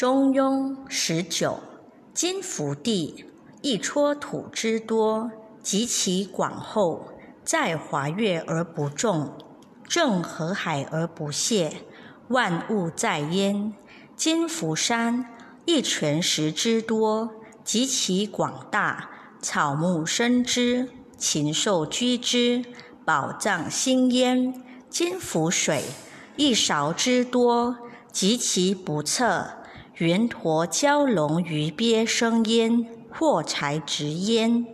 中庸十九，金福地，一撮土之多，及其广厚，在华岳而不重，正河海而不泄，万物在焉。金福山，一泉石之多，及其广大，草木生之，禽兽居之，宝藏兴焉。金福水，一勺之多，及其不测。圆驼蛟龙鱼鳖生焉，货财直焉。